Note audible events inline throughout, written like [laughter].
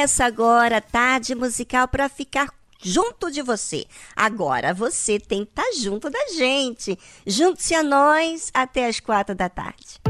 Começa agora a tarde musical para ficar junto de você. Agora você tem que estar tá junto da gente. Junte-se a nós até as quatro da tarde.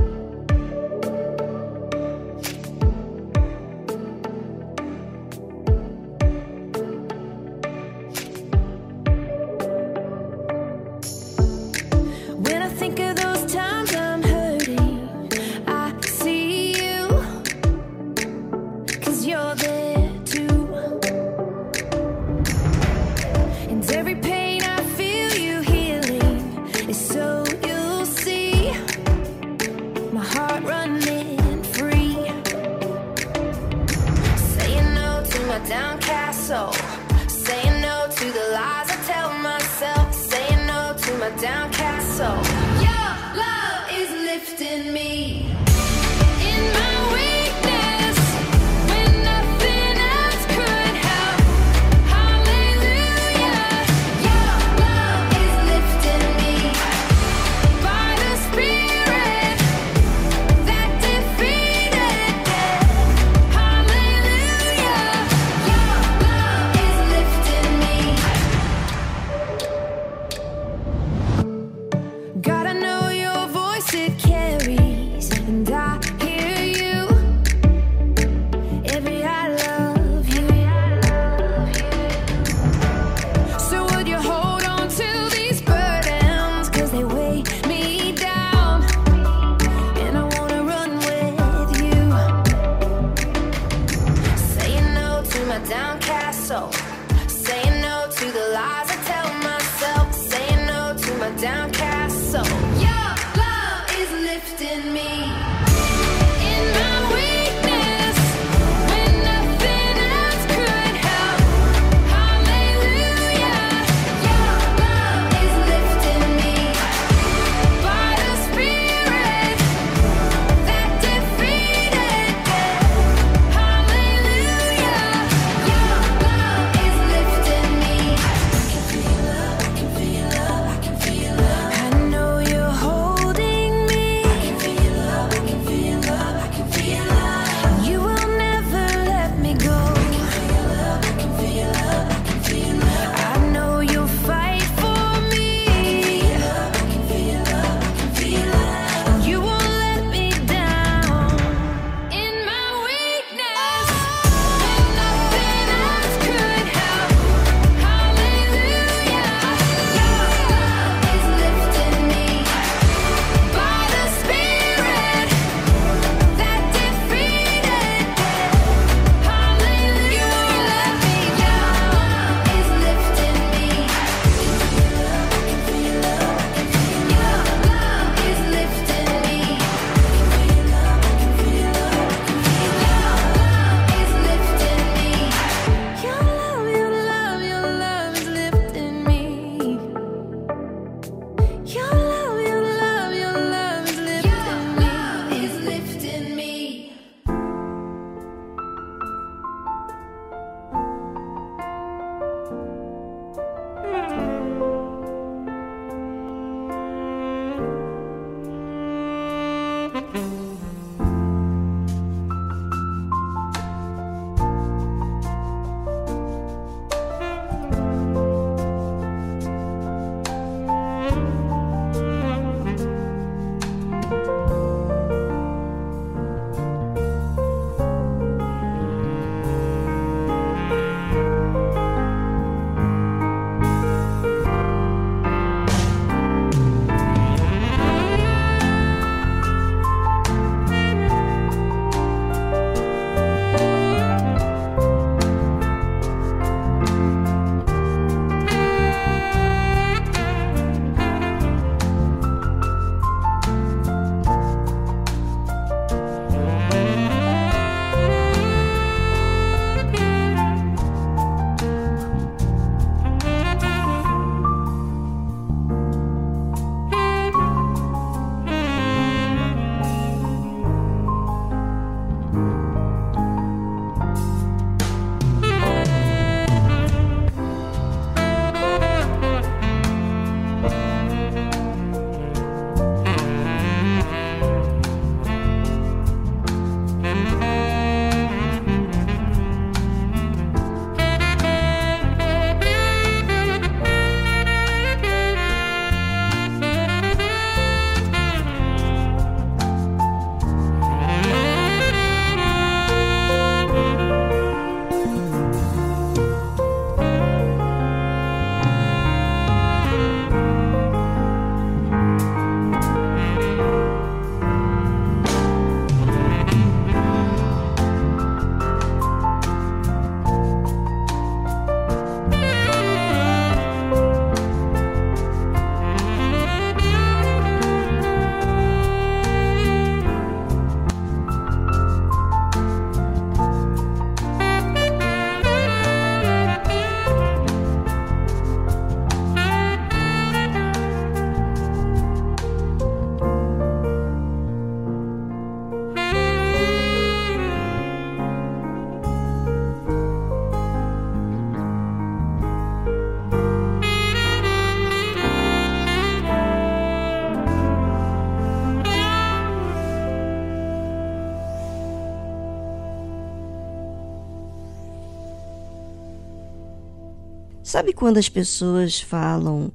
Sabe quando as pessoas falam: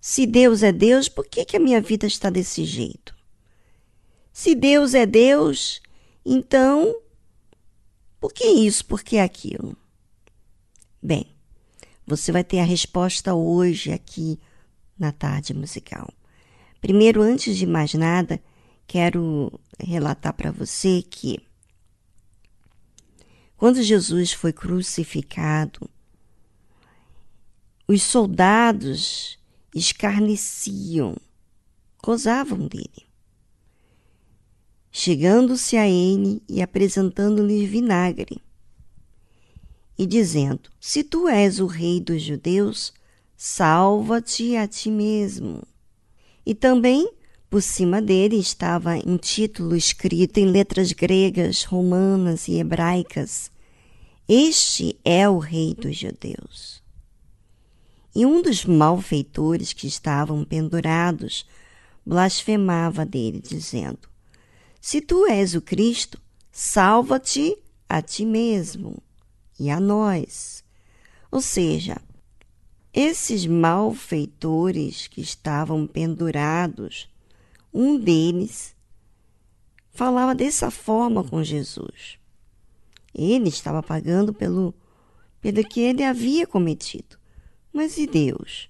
se Deus é Deus, por que, que a minha vida está desse jeito? Se Deus é Deus, então por que isso, por que aquilo? Bem, você vai ter a resposta hoje aqui na tarde musical. Primeiro, antes de mais nada, quero relatar para você que quando Jesus foi crucificado, os soldados escarneciam, gozavam dele. Chegando-se a ele e apresentando-lhe vinagre, e dizendo: Se tu és o rei dos judeus, salva-te a ti mesmo. E também, por cima dele, estava um título escrito em letras gregas, romanas e hebraicas: Este é o rei dos judeus. E um dos malfeitores que estavam pendurados blasfemava dele, dizendo: Se tu és o Cristo, salva-te a ti mesmo e a nós. Ou seja, esses malfeitores que estavam pendurados, um deles falava dessa forma com Jesus. Ele estava pagando pelo, pelo que ele havia cometido. Mas e Deus?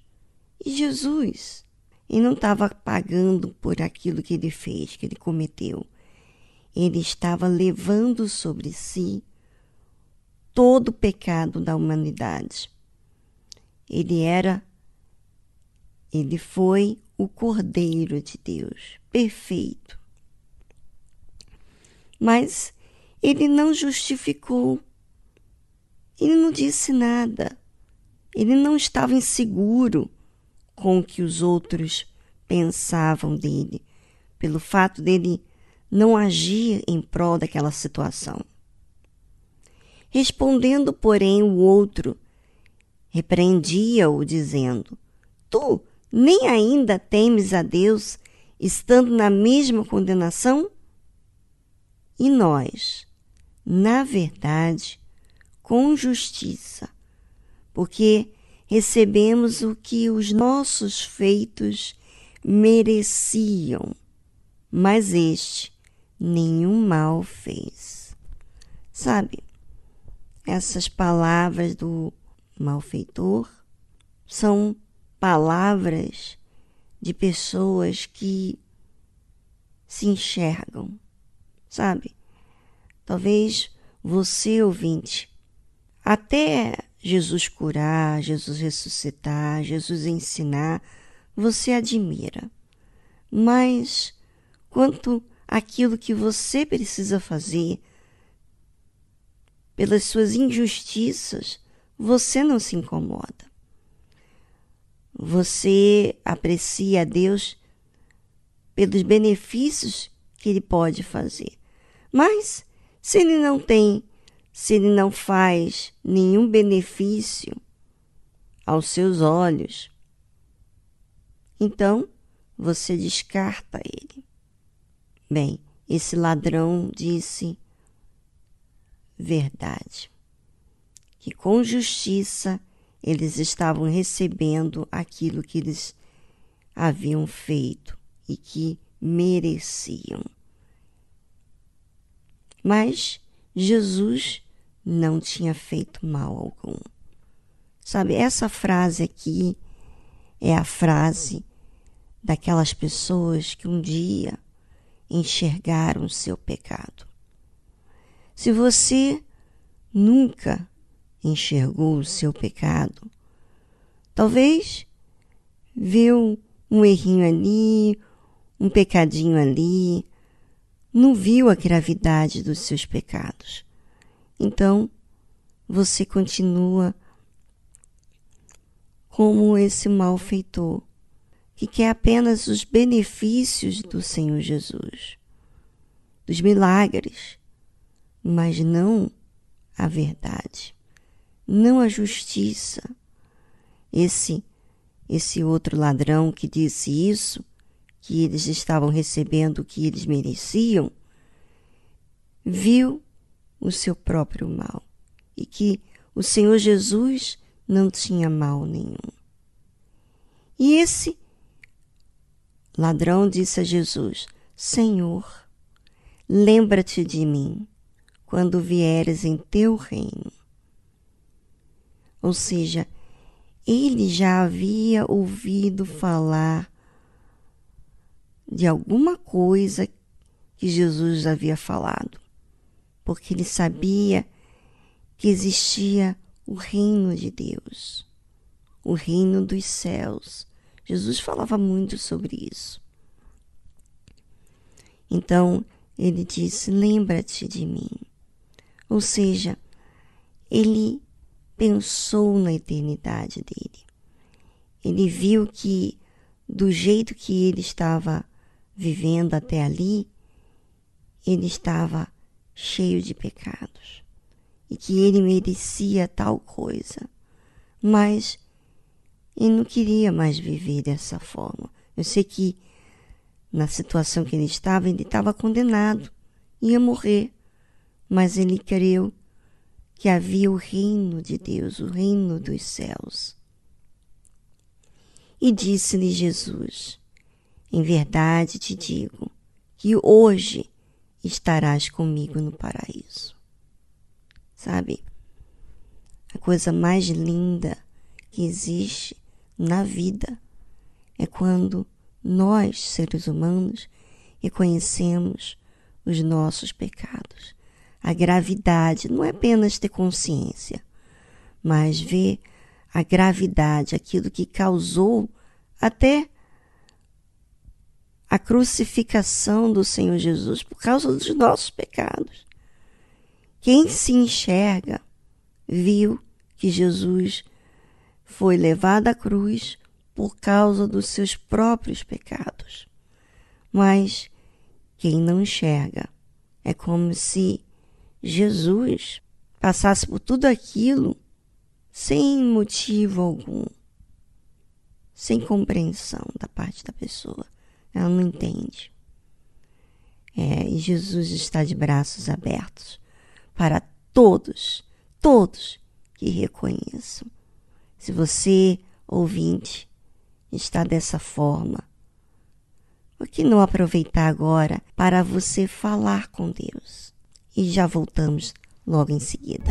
E Jesus? E não estava pagando por aquilo que ele fez, que ele cometeu. Ele estava levando sobre si todo o pecado da humanidade. Ele era, ele foi o Cordeiro de Deus, perfeito. Mas ele não justificou, ele não disse nada. Ele não estava inseguro com o que os outros pensavam dele, pelo fato dele não agir em prol daquela situação. Respondendo, porém, o outro repreendia-o, dizendo: Tu nem ainda temes a Deus, estando na mesma condenação? E nós, na verdade, com justiça, porque recebemos o que os nossos feitos mereciam, mas este nenhum mal fez. Sabe, essas palavras do malfeitor são palavras de pessoas que se enxergam, sabe? Talvez você, ouvinte, até Jesus curar, Jesus ressuscitar, Jesus ensinar, você admira. Mas quanto aquilo que você precisa fazer pelas suas injustiças, você não se incomoda. Você aprecia a Deus pelos benefícios que ele pode fazer. Mas se ele não tem se ele não faz nenhum benefício aos seus olhos, então você descarta ele. Bem, esse ladrão disse verdade, que com justiça eles estavam recebendo aquilo que eles haviam feito e que mereciam. Mas Jesus não tinha feito mal algum. Sabe, essa frase aqui é a frase daquelas pessoas que um dia enxergaram o seu pecado. Se você nunca enxergou o seu pecado, talvez viu um errinho ali, um pecadinho ali, não viu a gravidade dos seus pecados. Então, você continua como esse malfeitor, que quer apenas os benefícios do Senhor Jesus, dos milagres, mas não a verdade, não a justiça. Esse esse outro ladrão que disse isso, que eles estavam recebendo o que eles mereciam, viu o seu próprio mal e que o Senhor Jesus não tinha mal nenhum. E esse ladrão disse a Jesus: Senhor, lembra-te de mim quando vieres em teu reino. Ou seja, ele já havia ouvido falar de alguma coisa que Jesus havia falado, porque ele sabia que existia o reino de Deus, o reino dos céus. Jesus falava muito sobre isso. Então ele disse: Lembra-te de mim. Ou seja, ele pensou na eternidade dele. Ele viu que, do jeito que ele estava vivendo até ali, ele estava cheio de pecados e que ele merecia tal coisa. Mas ele não queria mais viver dessa forma. Eu sei que na situação que ele estava, ele estava condenado, ia morrer, mas ele creu que havia o reino de Deus, o reino dos céus. E disse-lhe Jesus: Em verdade te digo que hoje estarás comigo no paraíso. Sabe? A coisa mais linda que existe na vida é quando nós, seres humanos, reconhecemos os nossos pecados a gravidade, não é apenas ter consciência, mas ver a gravidade, aquilo que causou até a crucificação do Senhor Jesus por causa dos nossos pecados. Quem se enxerga viu que Jesus foi levado à cruz por causa dos seus próprios pecados. Mas quem não enxerga é como se Jesus passasse por tudo aquilo sem motivo algum, sem compreensão da parte da pessoa. Ela não entende. É, e Jesus está de braços abertos para todos, todos que reconheçam. Se você, ouvinte, está dessa forma, por que não aproveitar agora para você falar com Deus? e já voltamos logo em seguida.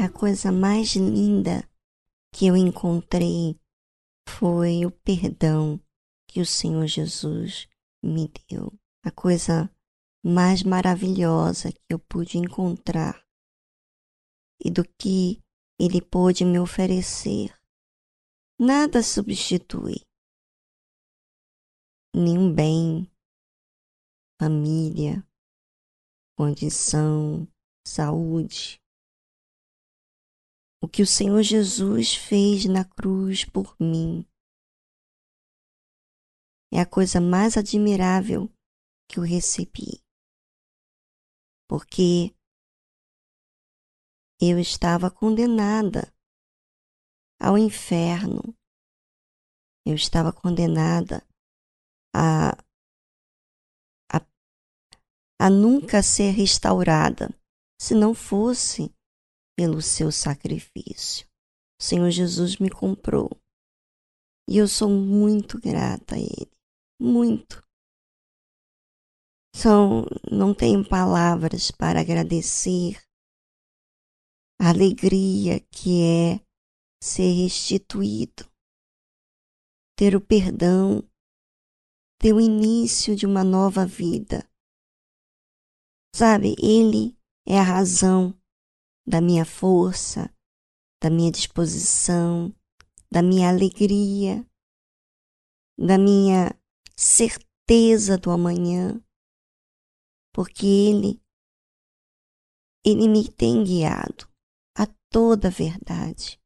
A coisa mais linda que eu encontrei foi o perdão que o Senhor Jesus me deu. A coisa mais maravilhosa que eu pude encontrar e do que ele pôde me oferecer. Nada substitui nenhum bem, família, condição, saúde, o que o Senhor Jesus fez na cruz por mim. É a coisa mais admirável que eu recebi. Porque eu estava condenada ao inferno. eu estava condenada a, a, a nunca ser restaurada se não fosse pelo seu sacrifício. O Senhor Jesus me comprou e eu sou muito grata a Ele, muito. São, não tenho palavras para agradecer a alegria que é ser restituído, ter o perdão, ter o início de uma nova vida. Sabe, Ele é a razão da minha força, da minha disposição, da minha alegria, da minha certeza do amanhã, porque Ele, Ele me tem guiado a toda a verdade.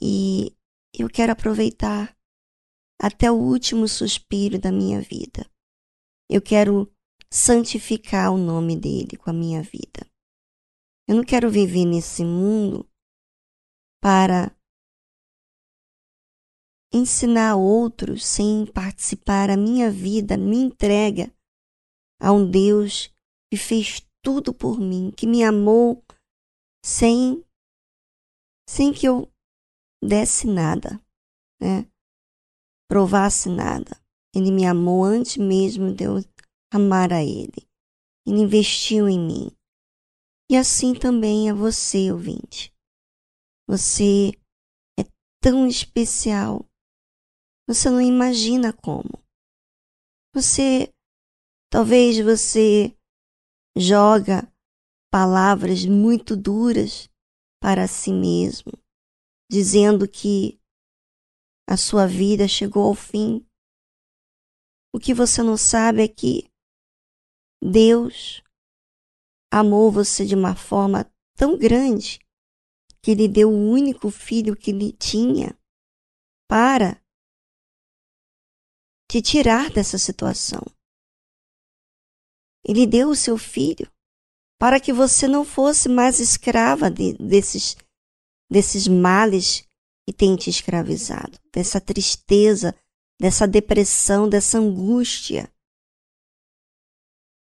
E eu quero aproveitar até o último suspiro da minha vida. Eu quero santificar o nome dele com a minha vida. Eu não quero viver nesse mundo para ensinar outros sem participar a minha vida, me entrega a um Deus que fez tudo por mim, que me amou sem sem que eu desse nada, né? Provasse nada. Ele me amou antes mesmo de eu amar a ele. Ele investiu em mim. E assim também é você, ouvinte. Você é tão especial. Você não imagina como. Você, talvez você joga palavras muito duras para si mesmo, dizendo que a sua vida chegou ao fim. O que você não sabe é que Deus amou você de uma forma tão grande que ele deu o único filho que ele tinha para te tirar dessa situação. Ele deu o seu filho para que você não fosse mais escrava de, desses, desses males que têm te escravizado, dessa tristeza, dessa depressão, dessa angústia,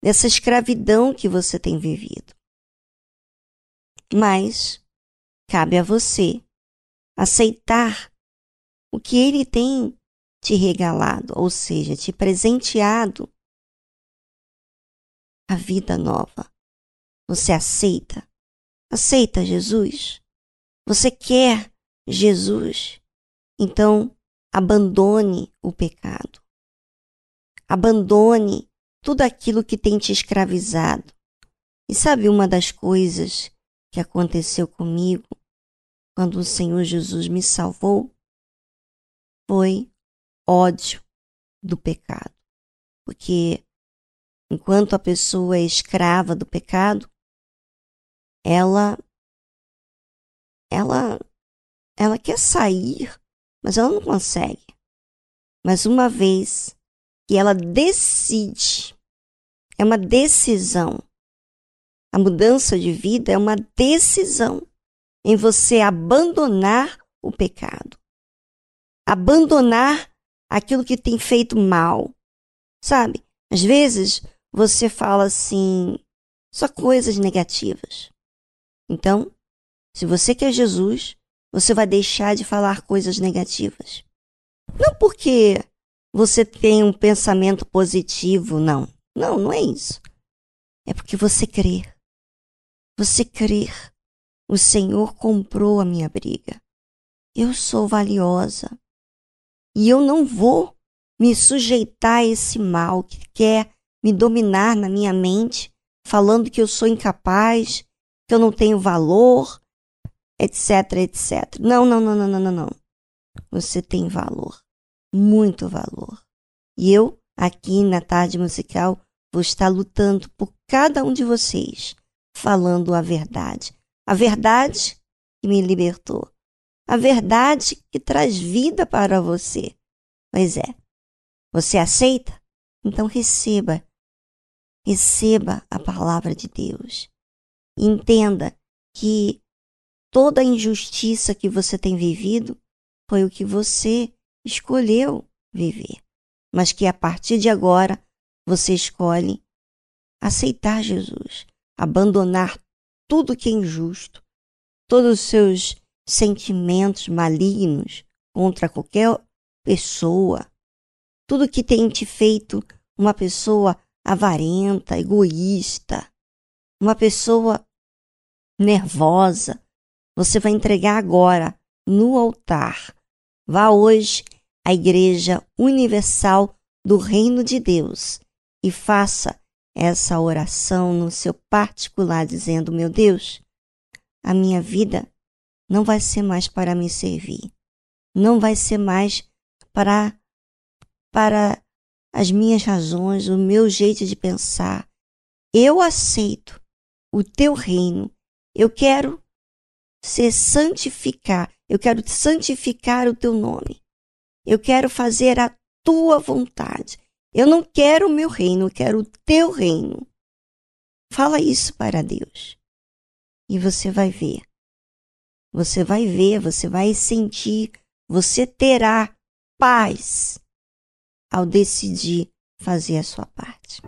dessa escravidão que você tem vivido. Mas cabe a você aceitar o que ele tem te regalado, ou seja, te presenteado a vida nova. Você aceita? Aceita Jesus? Você quer Jesus? Então, abandone o pecado. Abandone tudo aquilo que tem te escravizado. E sabe uma das coisas que aconteceu comigo quando o Senhor Jesus me salvou? Foi ódio do pecado. Porque enquanto a pessoa é escrava do pecado, ela ela ela quer sair, mas ela não consegue. Mas uma vez que ela decide, é uma decisão. A mudança de vida é uma decisão em você abandonar o pecado, abandonar aquilo que tem feito mal. Sabe? Às vezes você fala assim, só coisas negativas. Então, se você quer Jesus, você vai deixar de falar coisas negativas. Não porque você tem um pensamento positivo, não. Não, não é isso. É porque você crê. Você crer. O Senhor comprou a minha briga. Eu sou valiosa. E eu não vou me sujeitar a esse mal que quer me dominar na minha mente, falando que eu sou incapaz, que eu não tenho valor, etc, etc. Não, não, não, não, não, não. Você tem valor, muito valor. E eu, aqui na tarde musical, vou estar lutando por cada um de vocês, falando a verdade. A verdade que me libertou. A verdade que traz vida para você. Pois é. Você aceita? Então receba. Receba a palavra de Deus. Entenda que toda a injustiça que você tem vivido foi o que você escolheu viver, mas que a partir de agora você escolhe aceitar Jesus, abandonar tudo que é injusto, todos os seus sentimentos malignos contra qualquer pessoa, tudo que tem te feito uma pessoa avarenta, egoísta, uma pessoa nervosa, você vai entregar agora no altar. Vá hoje à Igreja Universal do Reino de Deus e faça essa oração no seu particular, dizendo: Meu Deus, a minha vida não vai ser mais para me servir, não vai ser mais para, para as minhas razões, o meu jeito de pensar. Eu aceito o teu reino. Eu quero ser santificar, eu quero santificar o teu nome. Eu quero fazer a tua vontade. Eu não quero o meu reino, eu quero o teu reino. Fala isso para Deus. E você vai ver. Você vai ver, você vai sentir, você terá paz ao decidir fazer a sua parte.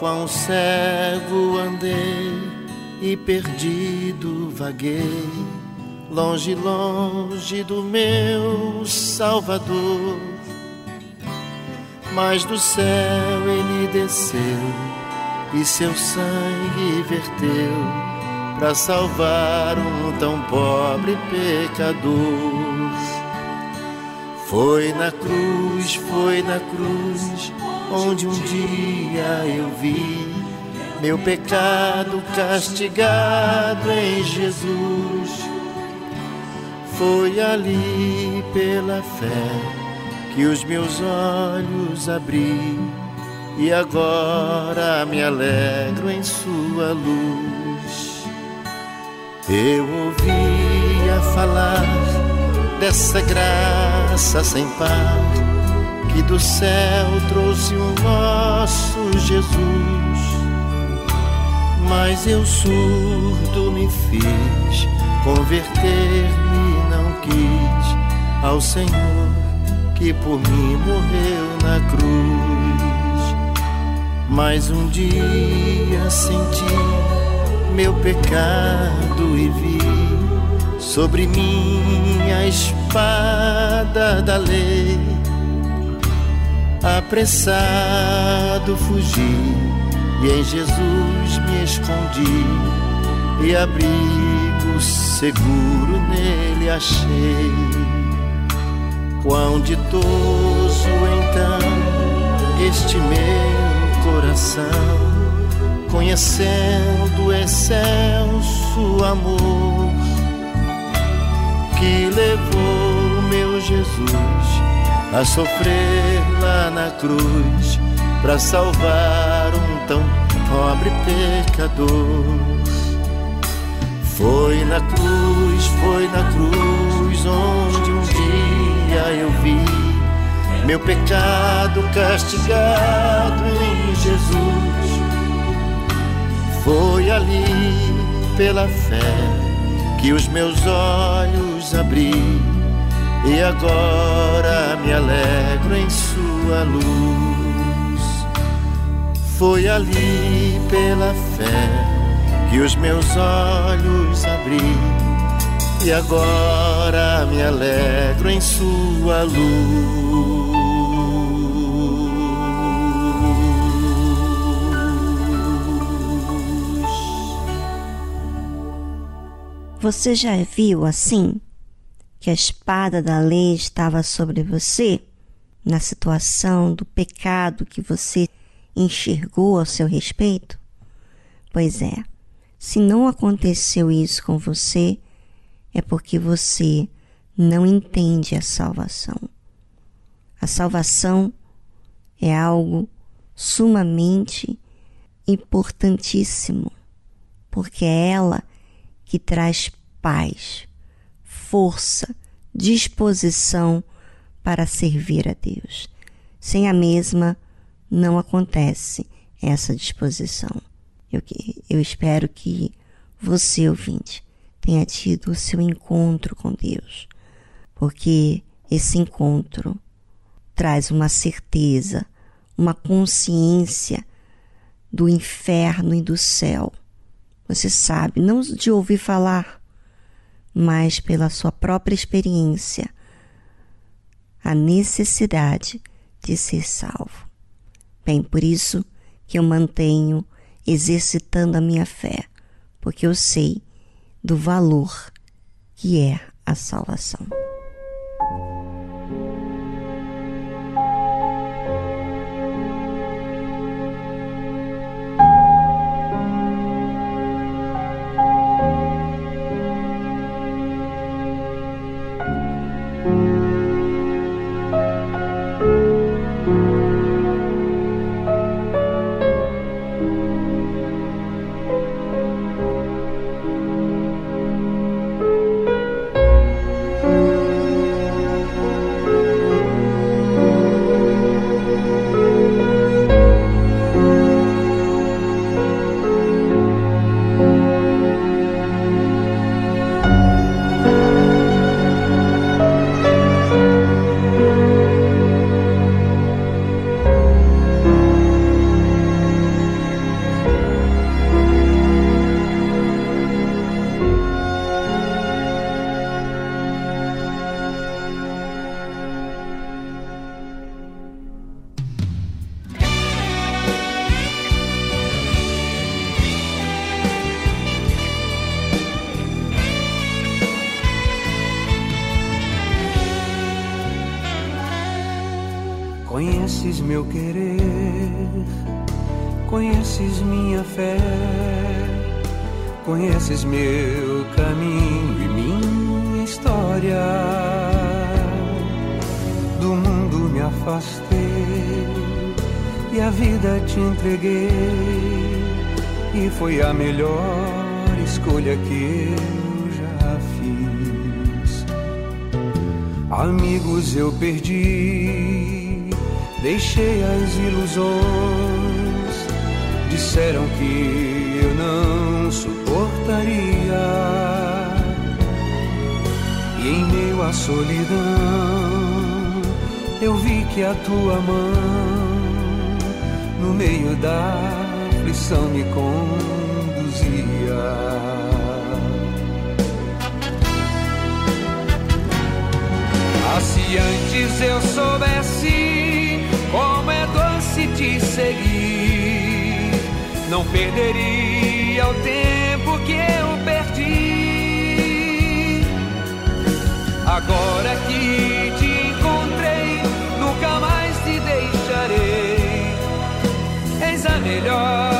Quão cego andei e perdido vaguei, longe, longe do meu Salvador. Mas do céu ele desceu e seu sangue verteu para salvar um tão pobre pecador. Foi na cruz, foi na cruz onde um dia eu vi meu pecado castigado em Jesus. Foi ali pela fé que os meus olhos abri e agora me alegro em Sua luz. Eu ouvia falar dessa graça sem par que do céu trouxe o nosso Jesus. Mas eu surdo me fiz, converter-me não quis ao Senhor que por mim morreu na cruz. Mas um dia senti meu pecado e vi sobre mim a espada da lei. Apressado fugi e em Jesus me escondi e abrigo seguro nele achei. Quão ditoso então este meu coração, conhecendo o excelso amor que levou meu Jesus a sofrer lá na cruz para salvar um tão pobre pecador. Foi na cruz, foi na cruz onde um dia eu vi meu pecado castigado em Jesus. Foi ali pela fé que os meus olhos abri e agora me alegro em sua luz. Foi ali pela fé que os meus olhos abri e agora me alegro em sua luz. Você já viu assim que a espada da lei estava sobre você na situação do pecado que você enxergou a seu respeito? Pois é, se não aconteceu isso com você, é porque você não entende a salvação. A salvação é algo sumamente importantíssimo, porque é ela que traz paz, força, disposição para servir a Deus. Sem a mesma, não acontece essa disposição. Eu, eu espero que você, ouvinte, tenha tido o seu encontro com Deus, porque esse encontro traz uma certeza, uma consciência do inferno e do céu você sabe, não de ouvir falar, mas pela sua própria experiência, a necessidade de ser salvo. Bem, por isso que eu mantenho exercitando a minha fé, porque eu sei do valor que é a salvação. Me conduzia. Ah, se antes eu soubesse como é doce te seguir não perderia o tempo que eu perdi. Agora que te encontrei, nunca mais te deixarei. Eis a melhor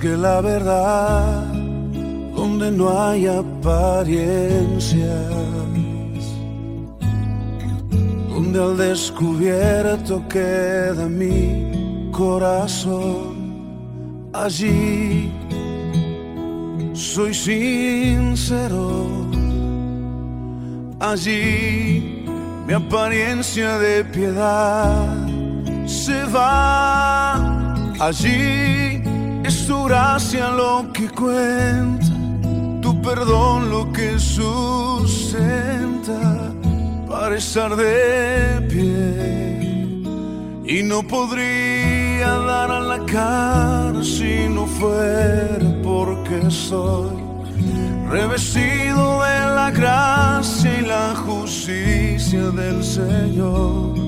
Que la verdad donde no hay apariencias donde al descubierto queda mi corazón allí soy sincero. Allí mi apariencia de piedad se va. Allí es tu gracia lo que cuenta, tu perdón lo que sustenta para estar de pie. Y no podría dar a la cara si no fuera porque soy revestido de la gracia y la justicia del Señor.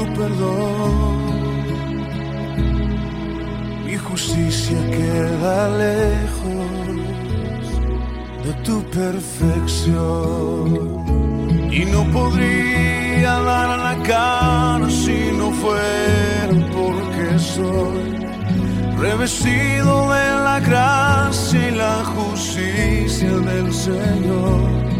tu perdón. Mi justicia queda lejos de tu perfección y no podría dar la cara si no fuera porque soy revestido de la gracia y la justicia del Señor.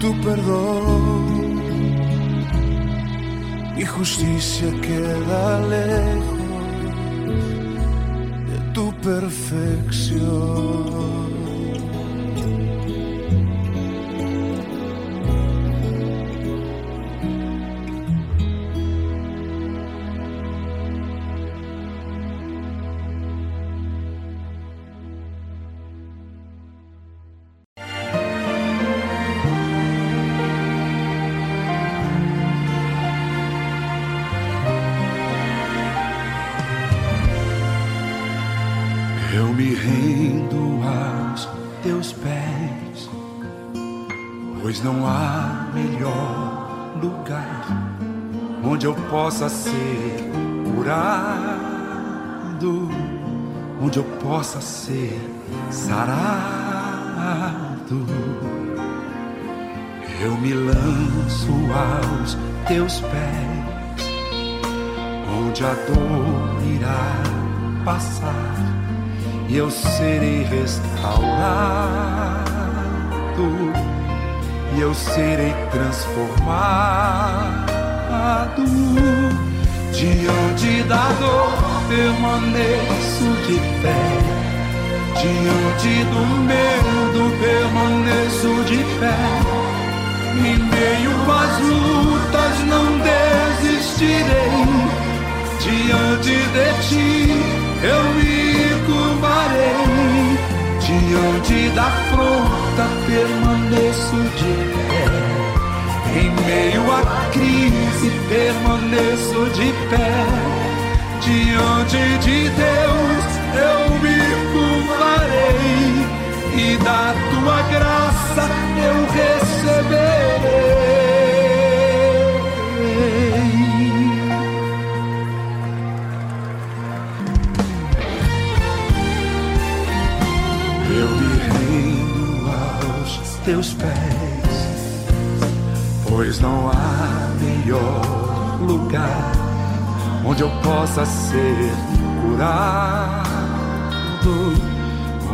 tu perdón. Mi justicia queda lejos de tu perfección. Possa ser curado, onde eu possa ser sarado. Eu me lanço aos teus pés, onde a dor irá passar e eu serei restaurado e eu serei transformado Diante da dor permaneço de pé. Diante do medo permaneço de pé. Em meio às lutas não desistirei. Diante de ti eu me. Diante da afronta permaneço de pé. Em meio à crise permaneço de pé. Diante de Deus eu me curvarei e da tua graça eu receberei. Teus pés pois não há melhor lugar onde eu possa ser curado,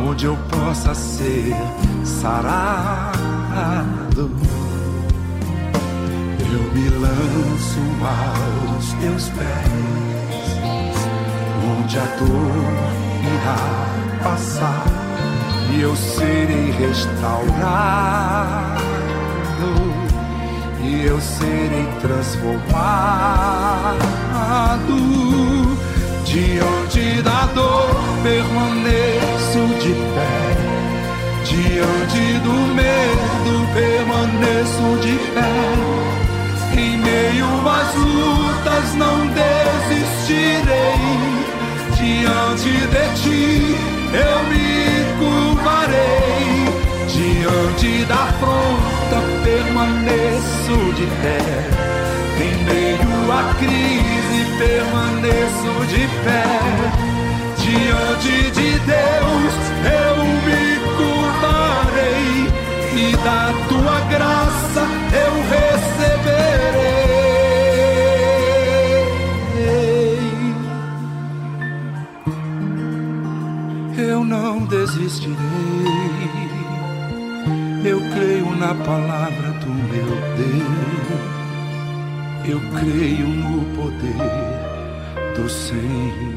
onde eu possa ser sarado. Eu me lanço aos teus pés, onde a dor irá passar e eu serei restaurado e eu serei transformado. Diante da dor permaneço de pé. Diante do medo permaneço de pé. Em meio às lutas não desistirei. Diante de ti eu me curvarei. Diante da afronta permaneço de pé. Em meio à crise permaneço de pé. Diante de Deus eu me curvarei e da tua graça eu receberei. Eu não desistirei eu creio na palavra do meu Deus. Eu creio no poder do Senhor.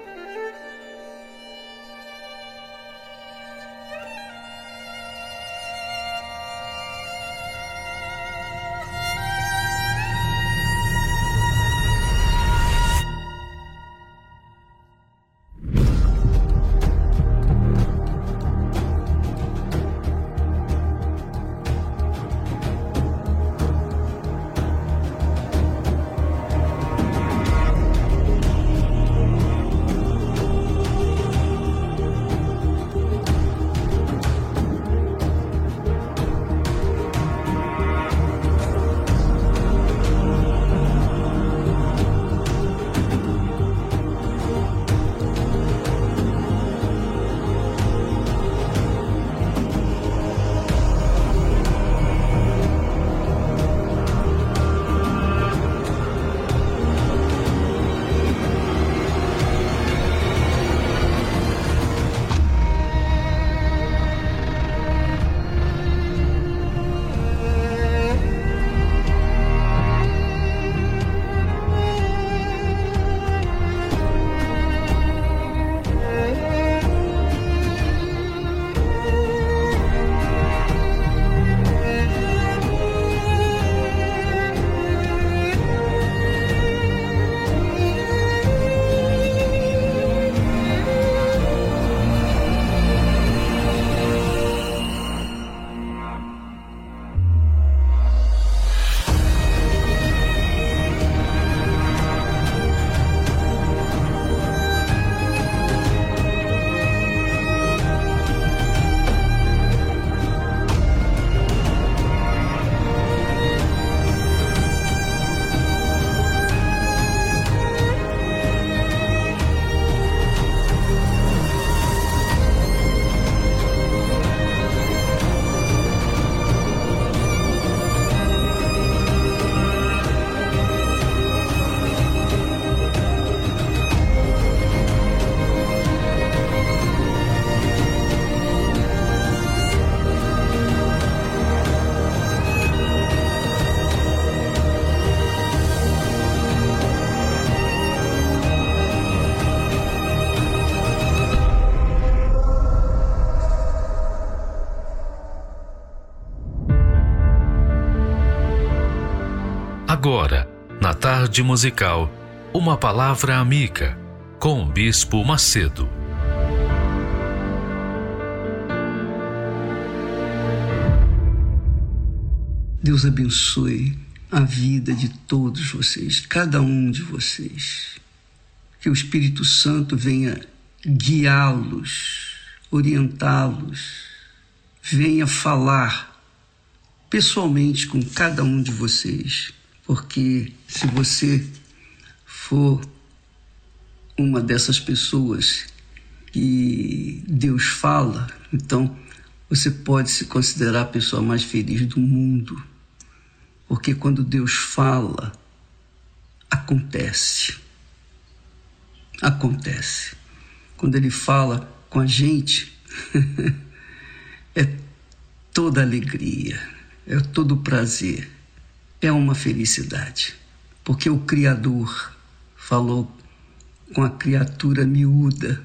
Tarde musical, uma palavra amiga com o Bispo Macedo. Deus abençoe a vida de todos vocês, cada um de vocês. Que o Espírito Santo venha guiá-los, orientá-los, venha falar pessoalmente com cada um de vocês porque se você for uma dessas pessoas que Deus fala, então você pode se considerar a pessoa mais feliz do mundo. Porque quando Deus fala, acontece. Acontece. Quando Ele fala com a gente, [laughs] é toda alegria, é todo prazer é uma felicidade, porque o Criador falou com a criatura miúda,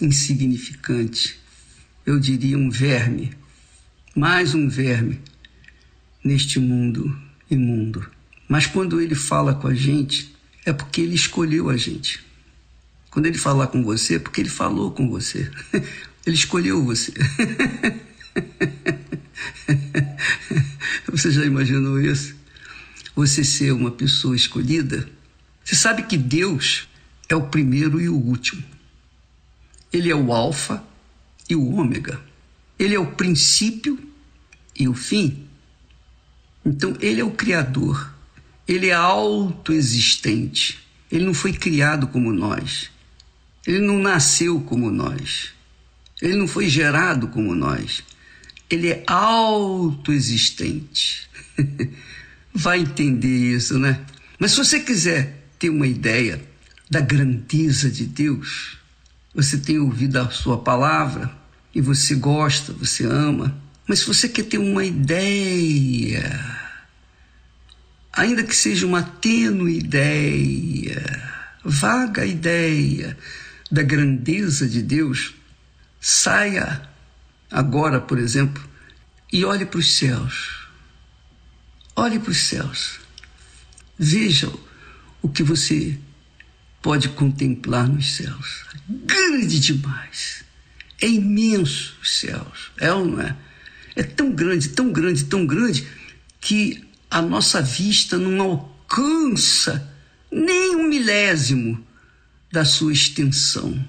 insignificante, eu diria um verme, mais um verme neste mundo imundo. Mas quando ele fala com a gente, é porque ele escolheu a gente. Quando ele falar com você, é porque ele falou com você. [laughs] Ele escolheu você. [laughs] Você já imaginou isso? Você ser uma pessoa escolhida, você sabe que Deus é o primeiro e o último. Ele é o Alfa e o Ômega. Ele é o princípio e o fim. Então, ele é o Criador. Ele é autoexistente. Ele não foi criado como nós. Ele não nasceu como nós. Ele não foi gerado como nós. Ele é autoexistente. [laughs] vai entender isso, né? Mas se você quiser ter uma ideia da grandeza de Deus, você tem ouvido a sua palavra e você gosta, você ama, mas se você quer ter uma ideia, ainda que seja uma tênue ideia, vaga ideia da grandeza de Deus, saia agora, por exemplo, e olhe para os céus Olhe para os céus. Veja o que você pode contemplar nos céus. Grande demais. É imenso os céus. É ou não é? É tão grande, tão grande, tão grande que a nossa vista não alcança nem um milésimo da sua extensão.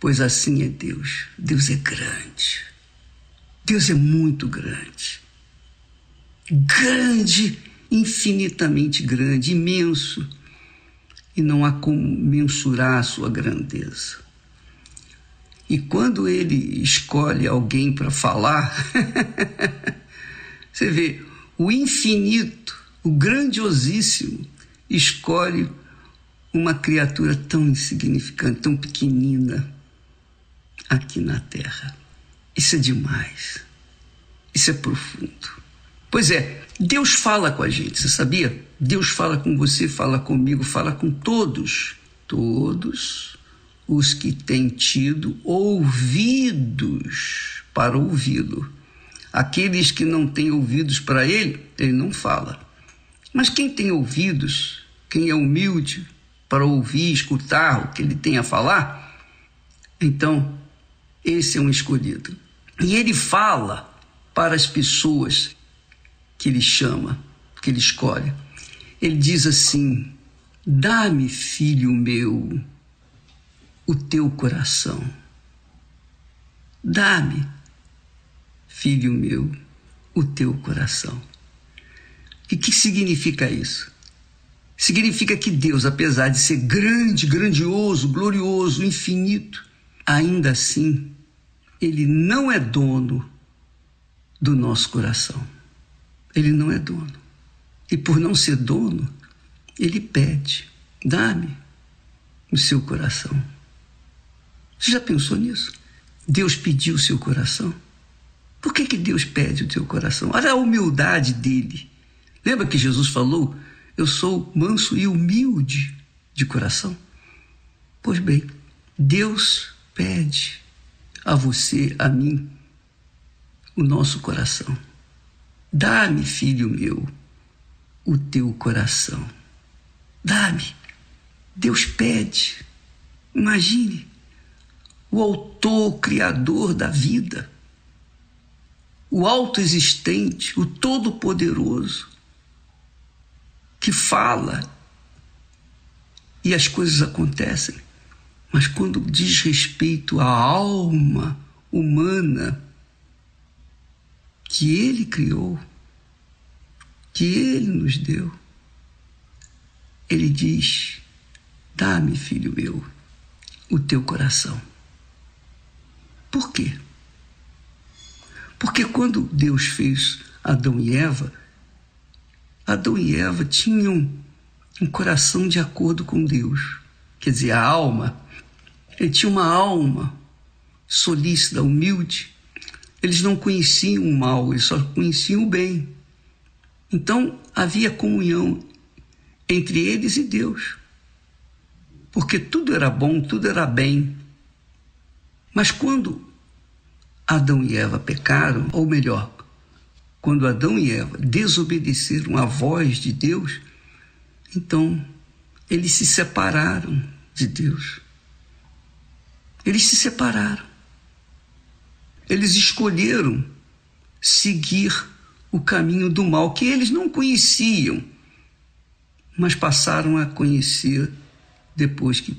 Pois assim é Deus. Deus é grande. Deus é muito grande grande, infinitamente grande, imenso, e não há como mensurar a sua grandeza. E quando ele escolhe alguém para falar, [laughs] você vê, o infinito, o grandiosíssimo, escolhe uma criatura tão insignificante, tão pequenina aqui na Terra. Isso é demais. Isso é profundo. Pois é, Deus fala com a gente, você sabia? Deus fala com você, fala comigo, fala com todos. Todos os que têm tido ouvidos para ouvi-lo. Aqueles que não têm ouvidos para ele, ele não fala. Mas quem tem ouvidos, quem é humilde para ouvir, escutar o que ele tem a falar, então esse é um escolhido. E ele fala para as pessoas que ele chama, que ele escolhe. Ele diz assim: Dá-me, filho meu, o teu coração. Dá-me, filho meu, o teu coração. E que significa isso? Significa que Deus, apesar de ser grande, grandioso, glorioso, infinito, ainda assim, Ele não é dono do nosso coração. Ele não é dono. E por não ser dono, ele pede: dá-me o seu coração. Você já pensou nisso? Deus pediu o seu coração? Por que, que Deus pede o teu coração? Olha a humildade dele. Lembra que Jesus falou: Eu sou manso e humilde de coração? Pois bem, Deus pede a você, a mim, o nosso coração. Dá-me, filho meu, o teu coração. Dá-me. Deus pede. Imagine o autor, o criador da vida, o autoexistente, o todo-poderoso, que fala e as coisas acontecem. Mas quando diz respeito à alma humana que ele criou, que ele nos deu, ele diz: Dá-me, filho meu, o teu coração. Por quê? Porque quando Deus fez Adão e Eva, Adão e Eva tinham um coração de acordo com Deus. Quer dizer, a alma. Ele tinha uma alma solícita, humilde. Eles não conheciam o mal, eles só conheciam o bem. Então havia comunhão entre eles e Deus. Porque tudo era bom, tudo era bem. Mas quando Adão e Eva pecaram, ou melhor, quando Adão e Eva desobedeceram à voz de Deus, então eles se separaram de Deus. Eles se separaram. Eles escolheram seguir o caminho do mal que eles não conheciam, mas passaram a conhecer depois que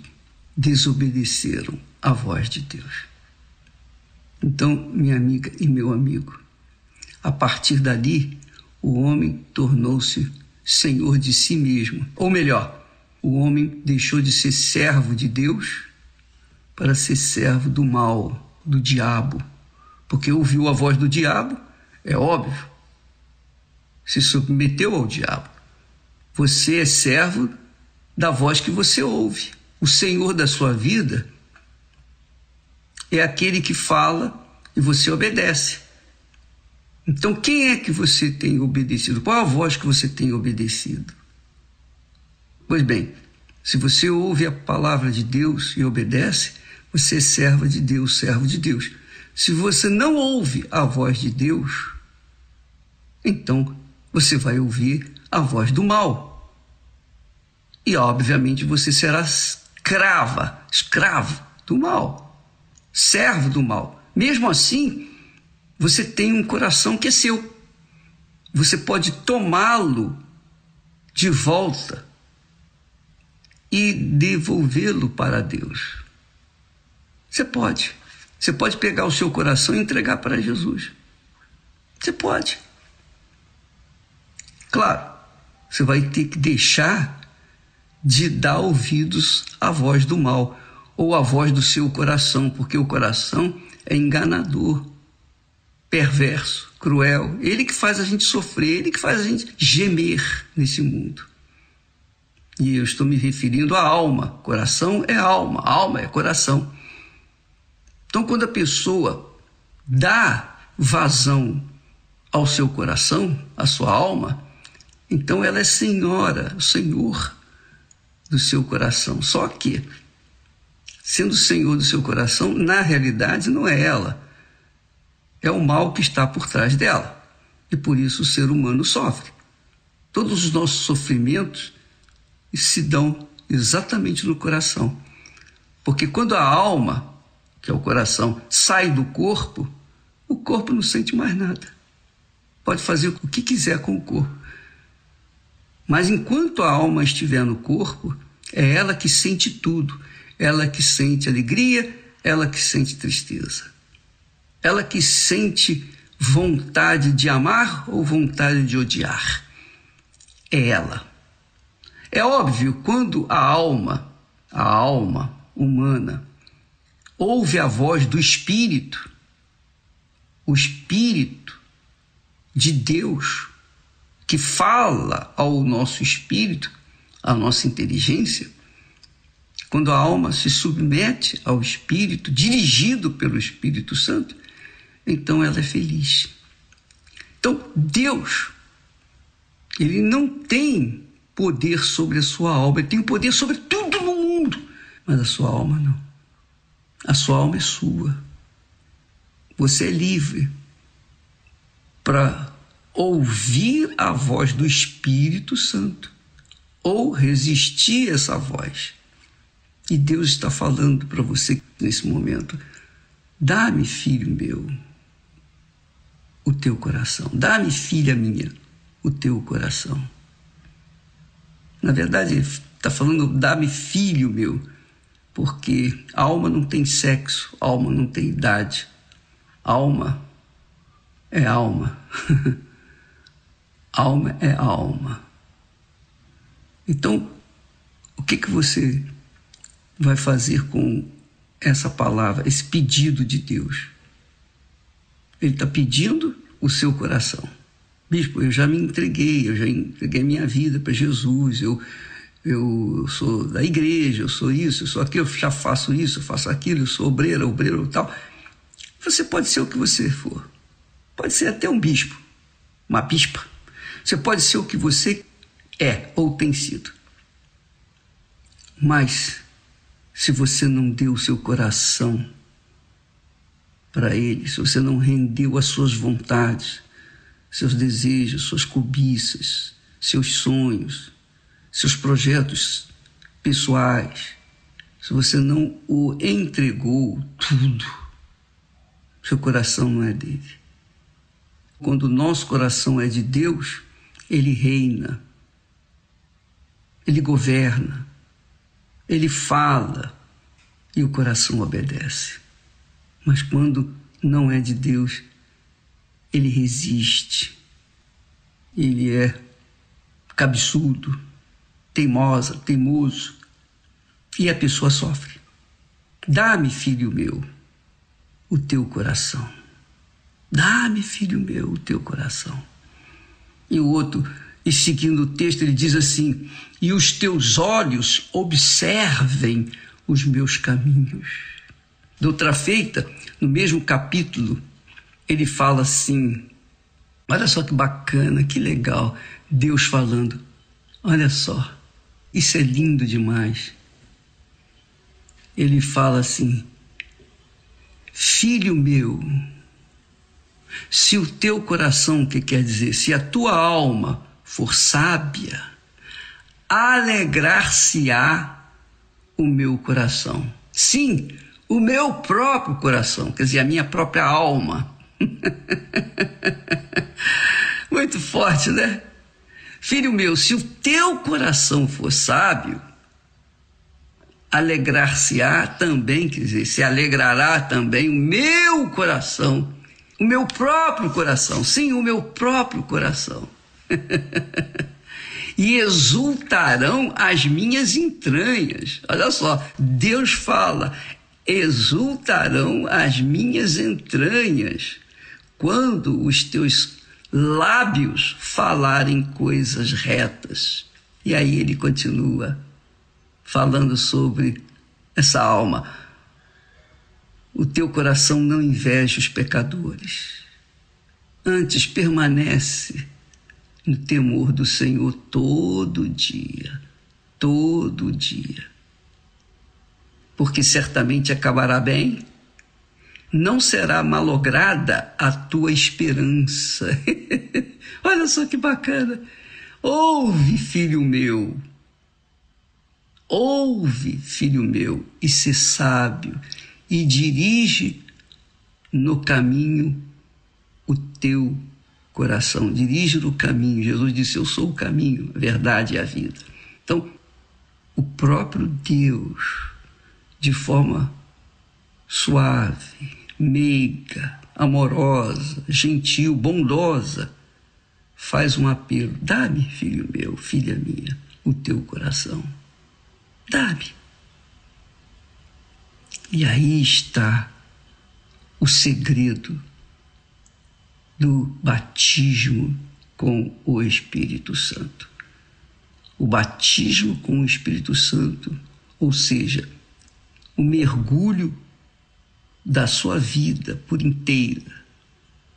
desobedeceram à voz de Deus. Então, minha amiga e meu amigo, a partir dali, o homem tornou-se senhor de si mesmo. Ou melhor, o homem deixou de ser servo de Deus para ser servo do mal, do diabo. Porque ouviu a voz do diabo, é óbvio, se submeteu ao diabo. Você é servo da voz que você ouve. O Senhor da sua vida é aquele que fala e você obedece. Então, quem é que você tem obedecido? Qual a voz que você tem obedecido? Pois bem, se você ouve a palavra de Deus e obedece, você é serva de Deus, servo de Deus. Se você não ouve a voz de Deus, então você vai ouvir a voz do mal. E obviamente você será escrava, escravo do mal, servo do mal. Mesmo assim, você tem um coração que é seu. Você pode tomá-lo de volta e devolvê-lo para Deus. Você pode. Você pode pegar o seu coração e entregar para Jesus. Você pode. Claro, você vai ter que deixar de dar ouvidos à voz do mal ou à voz do seu coração, porque o coração é enganador, perverso, cruel. Ele que faz a gente sofrer, ele que faz a gente gemer nesse mundo. E eu estou me referindo à alma. Coração é alma, alma é coração. Então, quando a pessoa dá vazão ao seu coração, à sua alma, então ela é senhora, senhor do seu coração. Só que, sendo senhor do seu coração, na realidade não é ela. É o mal que está por trás dela. E por isso o ser humano sofre. Todos os nossos sofrimentos se dão exatamente no coração. Porque quando a alma, que é o coração, sai do corpo, o corpo não sente mais nada. Pode fazer o que quiser com o corpo. Mas enquanto a alma estiver no corpo, é ela que sente tudo. Ela que sente alegria, ela que sente tristeza. Ela que sente vontade de amar ou vontade de odiar. É ela. É óbvio, quando a alma, a alma humana, ouve a voz do Espírito, o Espírito de Deus, que fala ao nosso espírito, à nossa inteligência, quando a alma se submete ao espírito, dirigido pelo Espírito Santo, então ela é feliz. Então, Deus, ele não tem poder sobre a sua alma, ele tem poder sobre tudo no mundo, mas a sua alma não. A sua alma é sua. Você é livre para ouvir a voz do Espírito Santo ou resistir essa voz. E Deus está falando para você nesse momento: dá-me, filho meu, o teu coração. Dá-me, filha minha, o teu coração. Na verdade, está falando: dá-me, filho meu, porque alma não tem sexo, alma não tem idade, alma é alma. [laughs] alma é alma. Então, o que, que você vai fazer com essa palavra, esse pedido de Deus? Ele está pedindo o seu coração. Bispo, eu já me entreguei, eu já entreguei minha vida para Jesus, eu, eu sou da igreja, eu sou isso, eu sou aquilo, eu já faço isso, eu faço aquilo, eu sou obreiro, obreiro tal. Você pode ser o que você for. Pode ser até um bispo, uma bispa. Você pode ser o que você é ou tem sido. Mas se você não deu o seu coração para Ele, se você não rendeu as suas vontades, seus desejos, suas cobiças, seus sonhos, seus projetos pessoais, se você não o entregou tudo, seu coração não é dele. Quando o nosso coração é de Deus, ele reina, ele governa, ele fala e o coração obedece. Mas quando não é de Deus, ele resiste, ele é cabeçudo, teimosa, teimoso, e a pessoa sofre. Dá-me, filho meu, o teu coração. Dá-me, filho meu, o teu coração. E o outro, e seguindo o texto, ele diz assim: E os teus olhos observem os meus caminhos. De outra feita, no mesmo capítulo, ele fala assim: Olha só que bacana, que legal, Deus falando. Olha só, isso é lindo demais. Ele fala assim: Filho meu, se o teu coração, que quer dizer, se a tua alma for sábia, alegrar-se-á o meu coração. Sim, o meu próprio coração, quer dizer, a minha própria alma. [laughs] Muito forte, né? Filho meu, se o teu coração for sábio, alegrar-se-á também, quer dizer, se alegrará também o meu coração o meu próprio coração, sim, o meu próprio coração. [laughs] e exultarão as minhas entranhas. Olha só, Deus fala: exultarão as minhas entranhas quando os teus lábios falarem coisas retas. E aí ele continua falando sobre essa alma o teu coração não inveja os pecadores. Antes permanece no temor do Senhor todo dia, todo dia. Porque certamente acabará bem, não será malograda a tua esperança. [laughs] Olha só que bacana. Ouve, filho meu. Ouve, filho meu, e se sábio e dirige no caminho o teu coração. Dirige no caminho. Jesus disse: Eu sou o caminho, a verdade e a vida. Então, o próprio Deus, de forma suave, meiga, amorosa, gentil, bondosa, faz um apelo: Dá-me, filho meu, filha minha, o teu coração. Dá-me. E aí está o segredo do batismo com o Espírito Santo. O batismo com o Espírito Santo, ou seja, o mergulho da sua vida por inteira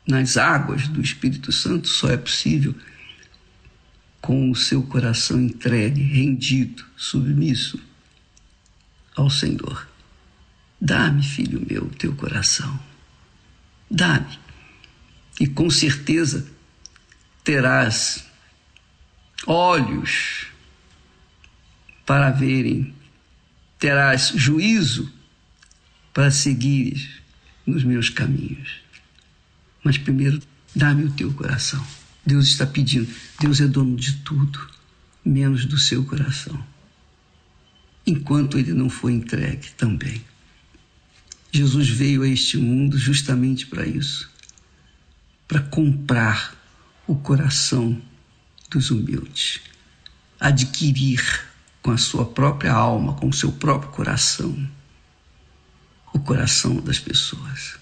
nas águas do Espírito Santo só é possível com o seu coração entregue, rendido, submisso ao Senhor. Dá-me, filho meu, teu coração. Dá-me. E com certeza terás olhos para verem, terás juízo para seguir nos meus caminhos. Mas primeiro, dá-me o teu coração. Deus está pedindo. Deus é dono de tudo, menos do seu coração. Enquanto ele não foi entregue também. Jesus veio a este mundo justamente para isso para comprar o coração dos humildes, adquirir com a sua própria alma, com o seu próprio coração, o coração das pessoas.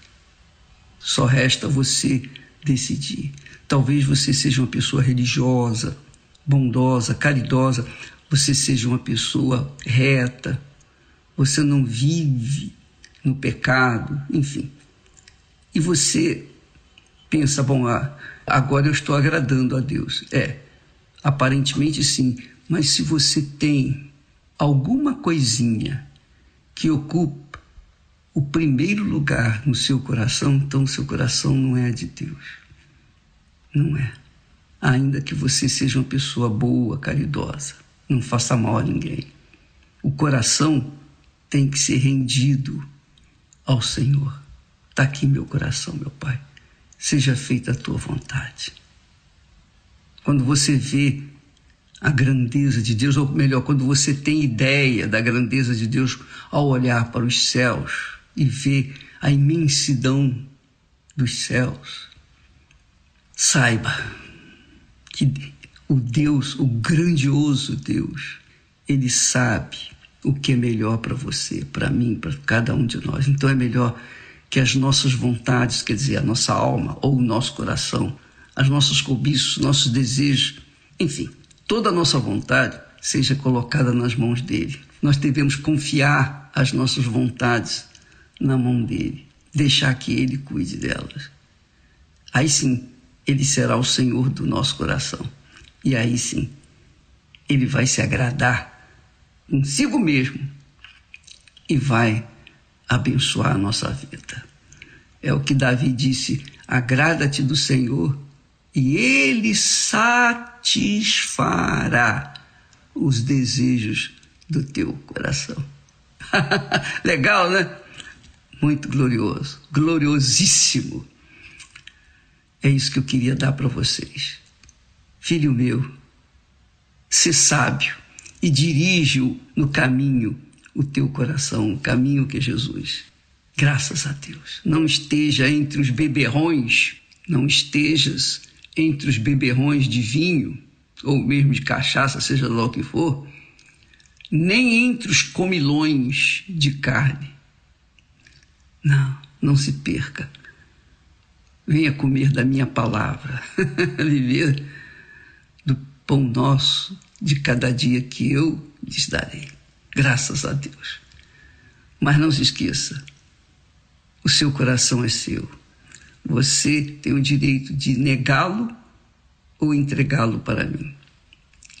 Só resta você decidir. Talvez você seja uma pessoa religiosa, bondosa, caridosa, você seja uma pessoa reta, você não vive no pecado, enfim. E você pensa, bom, ah, agora eu estou agradando a Deus. É, aparentemente sim, mas se você tem alguma coisinha que ocupa o primeiro lugar no seu coração, então seu coração não é de Deus. Não é. Ainda que você seja uma pessoa boa, caridosa, não faça mal a ninguém. O coração tem que ser rendido ao Senhor. Está aqui meu coração, meu Pai. Seja feita a tua vontade. Quando você vê a grandeza de Deus, ou melhor, quando você tem ideia da grandeza de Deus ao olhar para os céus e ver a imensidão dos céus, saiba que o Deus, o grandioso Deus, ele sabe o que é melhor para você, para mim, para cada um de nós. Então é melhor que as nossas vontades, quer dizer, a nossa alma ou o nosso coração, as nossas cobiços, nossos desejos, enfim, toda a nossa vontade seja colocada nas mãos dele. Nós devemos confiar as nossas vontades na mão dele, deixar que ele cuide delas. Aí sim, ele será o Senhor do nosso coração. E aí sim, ele vai se agradar consigo mesmo e vai abençoar a nossa vida. É o que Davi disse: agrada-te do Senhor e ele satisfará os desejos do teu coração. [laughs] Legal, né? Muito glorioso, gloriosíssimo. É isso que eu queria dar para vocês. Filho meu, se sábio e dirige-o no caminho, o teu coração, o caminho que é Jesus. Graças a Deus. Não esteja entre os beberrões, não estejas entre os beberrões de vinho, ou mesmo de cachaça, seja lá o que for, nem entre os comilões de carne. Não, não se perca. Venha comer da minha palavra, [laughs] viver do pão nosso de cada dia que eu lhes darei. Graças a Deus. Mas não se esqueça, o seu coração é seu. Você tem o direito de negá-lo ou entregá-lo para mim.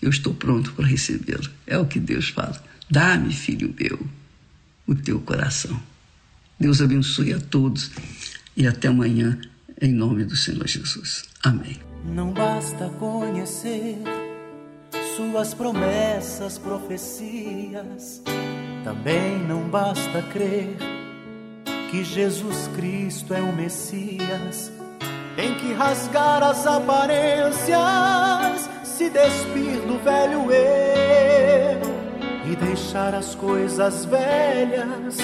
Eu estou pronto para recebê-lo. É o que Deus fala. Dá-me, filho meu, o teu coração. Deus abençoe a todos e até amanhã, em nome do Senhor Jesus. Amém. Não basta conhecer suas promessas, profecias. Também não basta crer que Jesus Cristo é o Messias. Tem que rasgar as aparências, se despir do velho eu e deixar as coisas velhas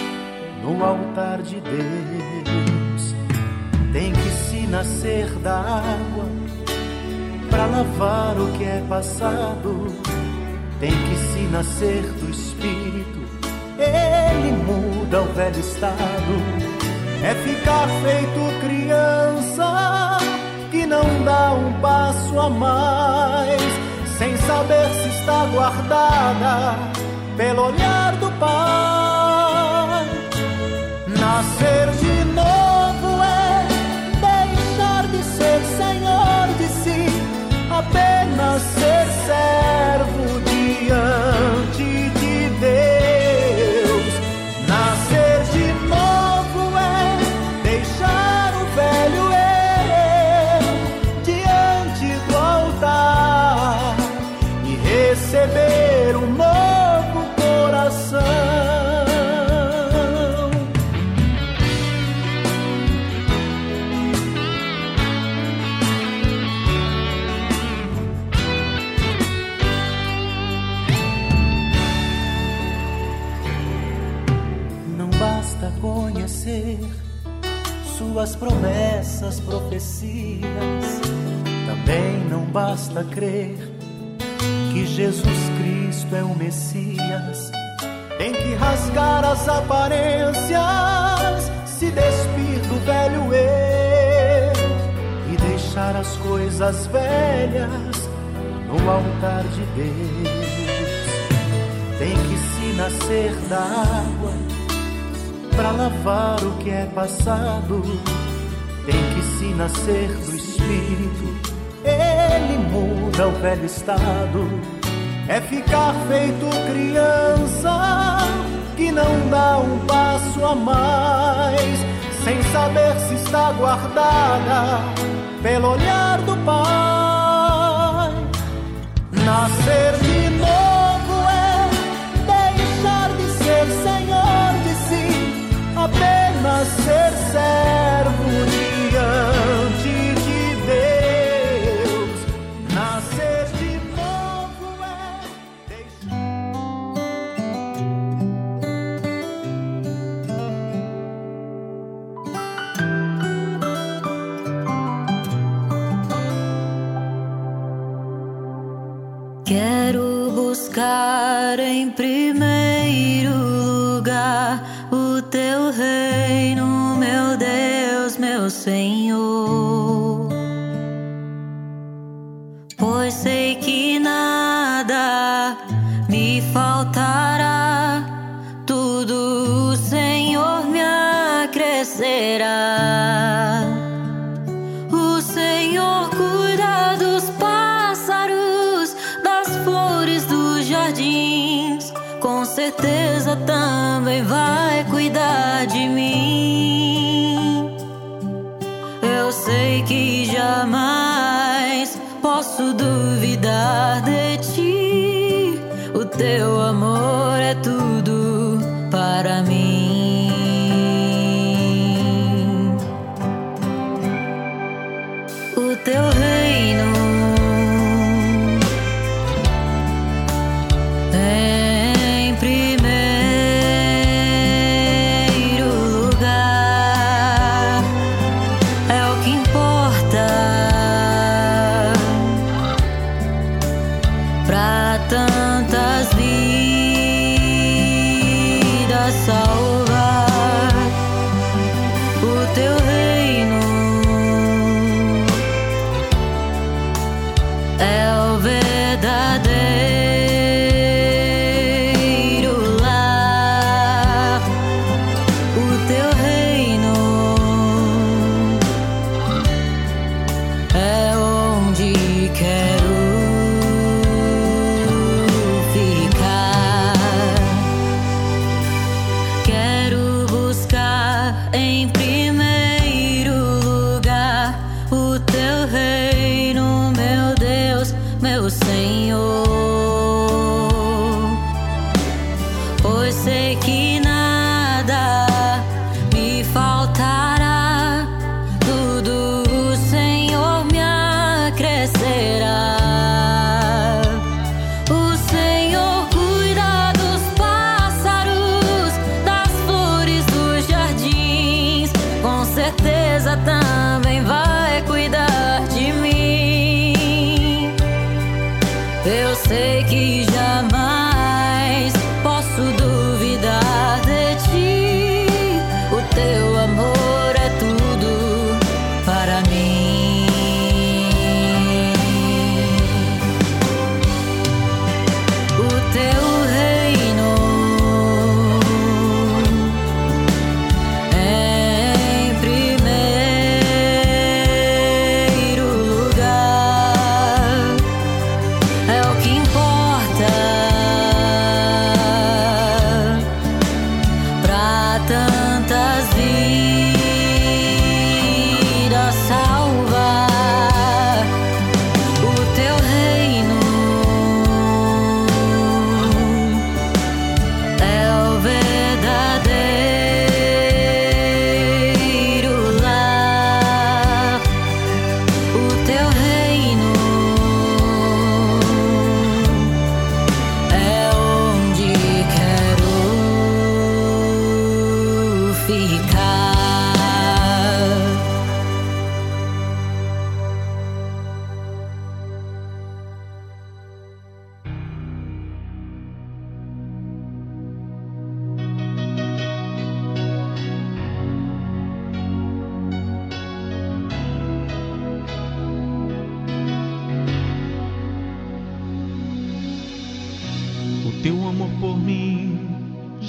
no altar de Deus. Tem que se nascer da água para lavar o que é passado. Tem que se nascer do Espírito, ele muda o velho estado. É ficar feito criança que não dá um passo a mais, sem saber se está guardada pelo olhar do Pai. Nascer de profecias. Também não basta crer que Jesus Cristo é o Messias. Tem que rasgar as aparências, se despir do velho eu e deixar as coisas velhas no altar de Deus. Tem que se nascer da água para lavar o que é passado. Nascer do Espírito, ele muda o velho estado. É ficar feito criança que não dá um passo a mais, sem saber se está guardada pelo olhar do Pai. Nascer de novo é deixar de ser senhor de si, apenas ser servo diante buscar em primeiro lugar o teu reino, meu Deus, meu Senhor.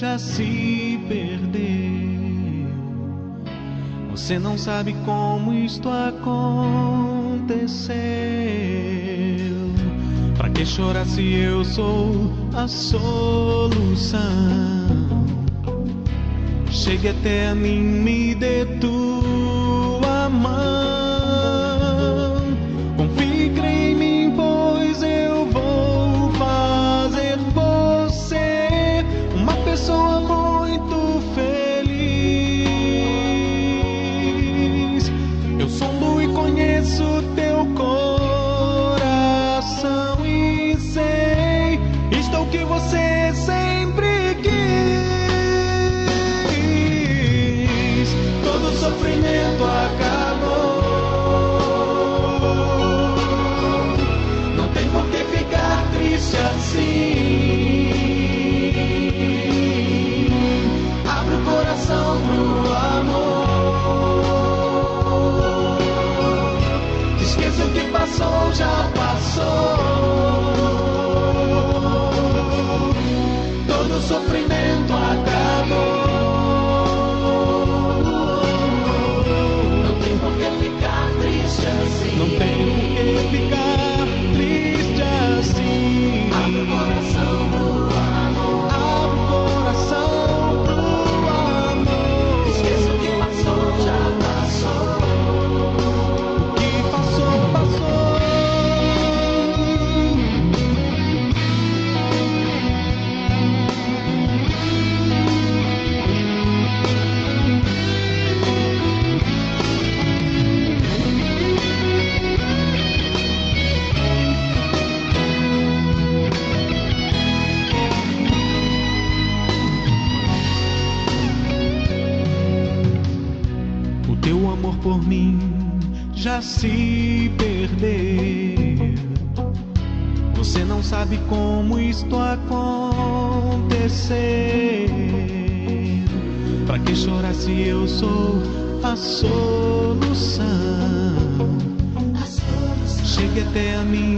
já se perdeu. Você não sabe como isto aconteceu. Pra que chorar se eu sou a solução? Chegue até a mim, me dê tudo se perder. Você não sabe como isto acontecer. Pra que chorar se eu sou a solução? A solução. Chegue até a mim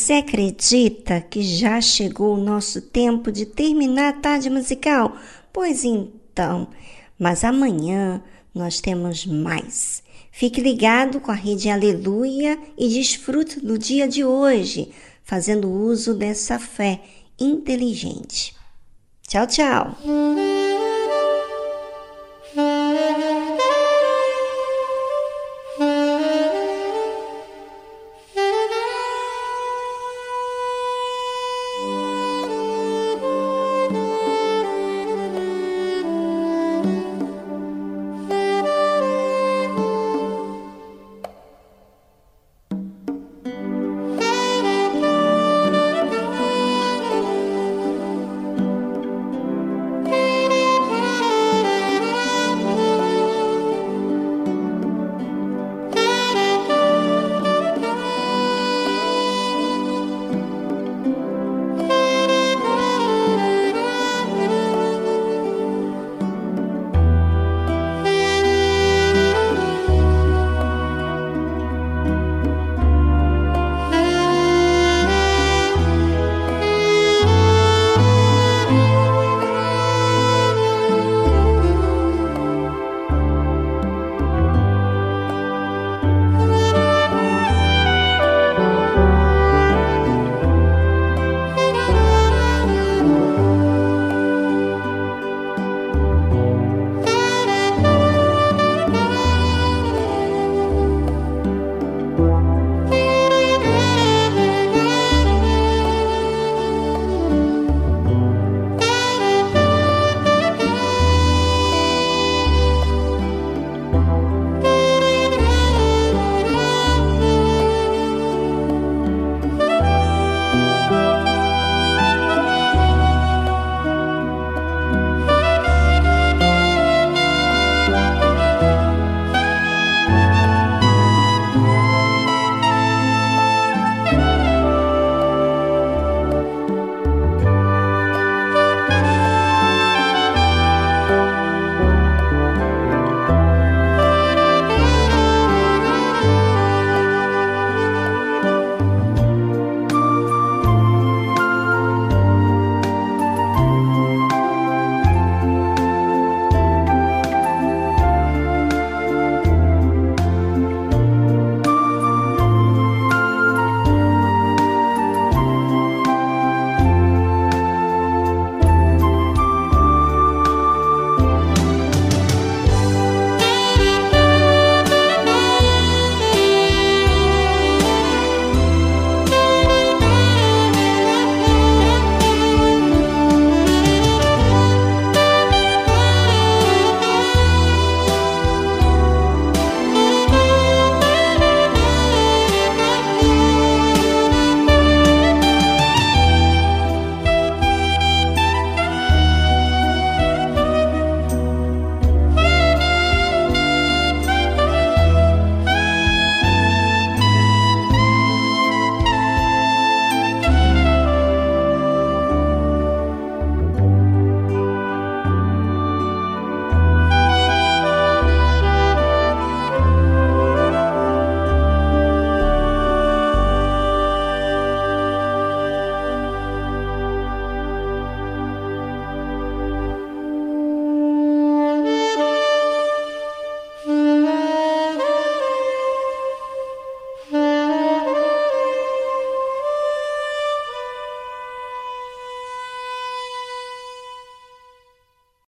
Você acredita que já chegou o nosso tempo de terminar a tarde musical? Pois então, mas amanhã nós temos mais. Fique ligado com a rede Aleluia e desfrute do dia de hoje, fazendo uso dessa fé inteligente. Tchau, tchau!